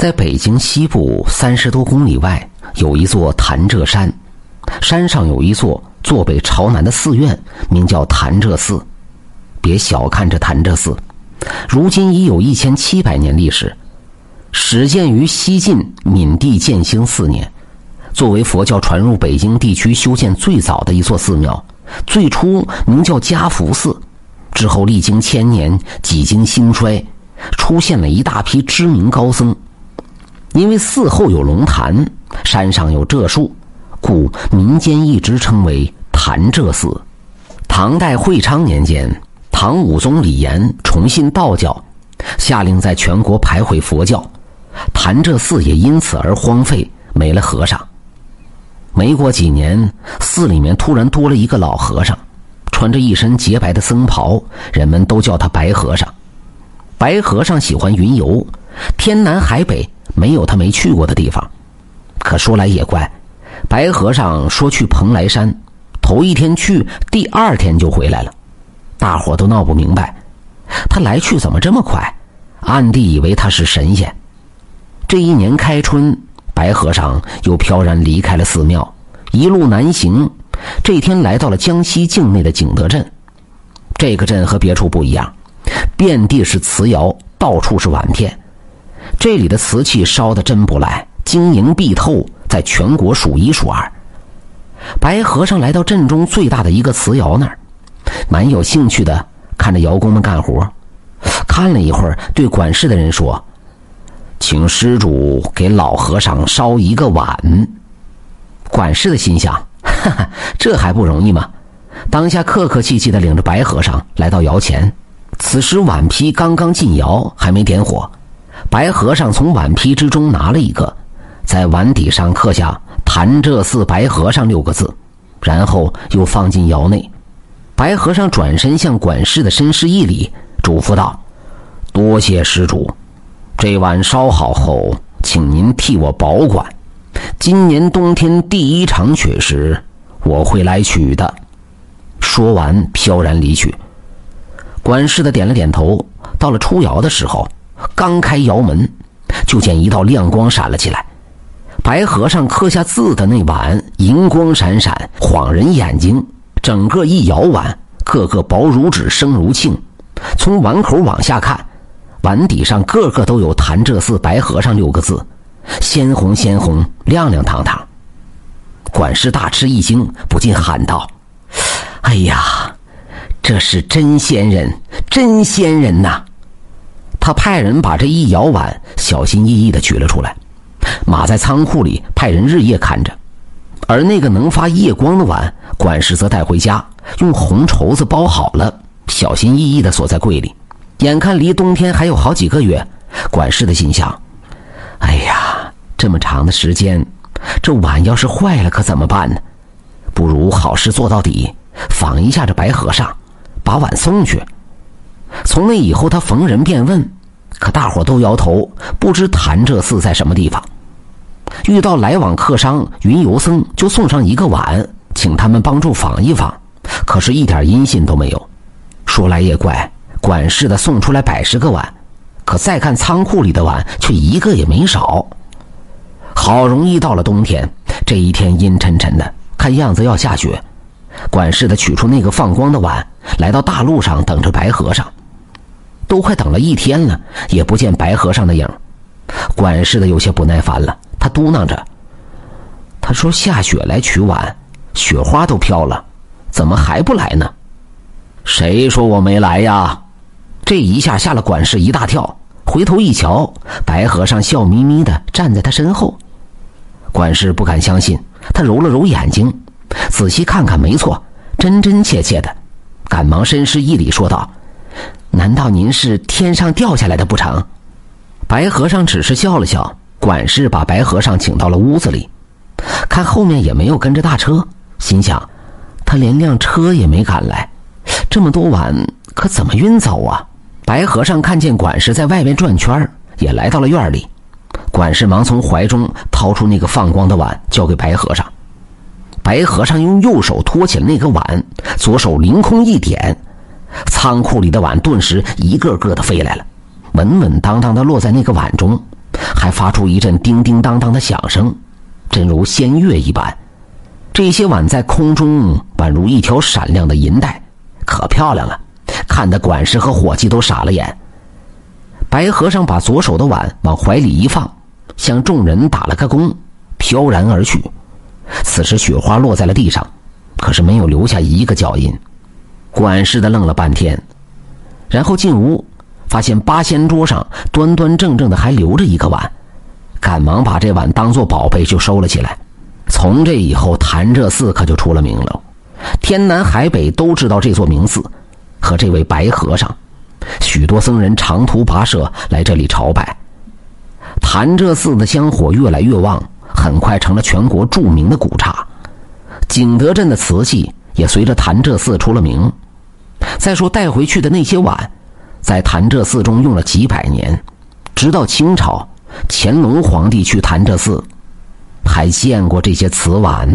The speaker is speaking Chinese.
在北京西部三十多公里外，有一座潭柘山，山上有一座坐北朝南的寺院，名叫潭柘寺。别小看这潭柘寺，如今已有一千七百年历史，始建于西晋闵帝建兴四年，作为佛教传入北京地区修建最早的一座寺庙，最初名叫嘉福寺，之后历经千年，几经兴衰，出现了一大批知名高僧。因为寺后有龙潭，山上有柘树，故民间一直称为潭柘寺。唐代会昌年间，唐武宗李炎崇信道教，下令在全国排毁佛教，潭柘寺也因此而荒废，没了和尚。没过几年，寺里面突然多了一个老和尚，穿着一身洁白的僧袍，人们都叫他白和尚。白和尚喜欢云游，天南海北。没有他没去过的地方，可说来也怪，白和尚说去蓬莱山，头一天去，第二天就回来了，大伙都闹不明白，他来去怎么这么快？暗地以为他是神仙。这一年开春，白和尚又飘然离开了寺庙，一路南行。这天来到了江西境内的景德镇，这个镇和别处不一样，遍地是瓷窑，到处是碗片。这里的瓷器烧的真不赖，晶莹碧透，在全国数一数二。白和尚来到镇中最大的一个瓷窑那儿，蛮有兴趣的看着窑工们干活。看了一会儿，对管事的人说：“请施主给老和尚烧一个碗。”管事的心想：“哈哈，这还不容易吗？”当下客客气气的领着白和尚来到窑前。此时碗坯刚刚进窑，还没点火。白和尚从碗坯之中拿了一个，在碗底上刻下“潭柘寺白和尚”六个字，然后又放进窑内。白和尚转身向管事的深施一礼，嘱咐道：“多谢施主，这碗烧好后，请您替我保管。今年冬天第一场雪时，我会来取的。”说完，飘然离去。管事的点了点头。到了出窑的时候。刚开窑门，就见一道亮光闪了起来。白和尚刻下字的那碗银光闪闪，晃人眼睛。整个一窑碗，个个薄如纸，声如磬。从碗口往下看，碗底上个个都有“潭柘寺白和尚”六个字，鲜红鲜红，亮亮堂堂。管事大吃一惊，不禁喊道：“哎呀，这是真仙人，真仙人呐！”他派人把这一窑碗小心翼翼地取了出来，码在仓库里，派人日夜看着。而那个能发夜光的碗，管事则带回家，用红绸子包好了，小心翼翼地锁在柜里。眼看离冬天还有好几个月，管事的心想：“哎呀，这么长的时间，这碗要是坏了可怎么办呢？不如好事做到底，访一下这白和尚，把碗送去。”从那以后，他逢人便问。可大伙都摇头，不知潭柘寺在什么地方。遇到来往客商、云游僧，就送上一个碗，请他们帮助访一访。可是，一点音信都没有。说来也怪，管事的送出来百十个碗，可再看仓库里的碗，却一个也没少。好容易到了冬天，这一天阴沉沉的，看样子要下雪。管事的取出那个放光的碗，来到大路上等着白和尚。都快等了一天了，也不见白和尚的影管事的有些不耐烦了，他嘟囔着：“他说下雪来取碗，雪花都飘了，怎么还不来呢？”谁说我没来呀？这一下吓了管事一大跳，回头一瞧，白和尚笑眯眯的站在他身后。管事不敢相信，他揉了揉眼睛，仔细看看，没错，真真切切的，赶忙深施一礼，说道。难道您是天上掉下来的不成？白和尚只是笑了笑。管事把白和尚请到了屋子里，看后面也没有跟着大车，心想他连辆车也没赶来，这么多碗可怎么运走啊？白和尚看见管事在外面转圈也来到了院里。管事忙从怀中掏出那个放光的碗，交给白和尚。白和尚用右手托起了那个碗，左手凌空一点。仓库里的碗顿时一个个的飞来了，稳稳当当的落在那个碗中，还发出一阵叮叮当当的响声，真如仙乐一般。这些碗在空中宛如一条闪亮的银带，可漂亮了，看得管事和伙计都傻了眼。白和尚把左手的碗往怀里一放，向众人打了个躬，飘然而去。此时雪花落在了地上，可是没有留下一个脚印。管事的愣了半天，然后进屋，发现八仙桌上端端正正的还留着一个碗，赶忙把这碗当做宝贝就收了起来。从这以后，潭柘寺可就出了名了，天南海北都知道这座名寺和这位白和尚，许多僧人长途跋涉来这里朝拜。潭柘寺的香火越来越旺，很快成了全国著名的古刹。景德镇的瓷器也随着潭柘寺出了名。再说带回去的那些碗，在潭柘寺中用了几百年，直到清朝乾隆皇帝去潭柘寺。还见过这些瓷碗。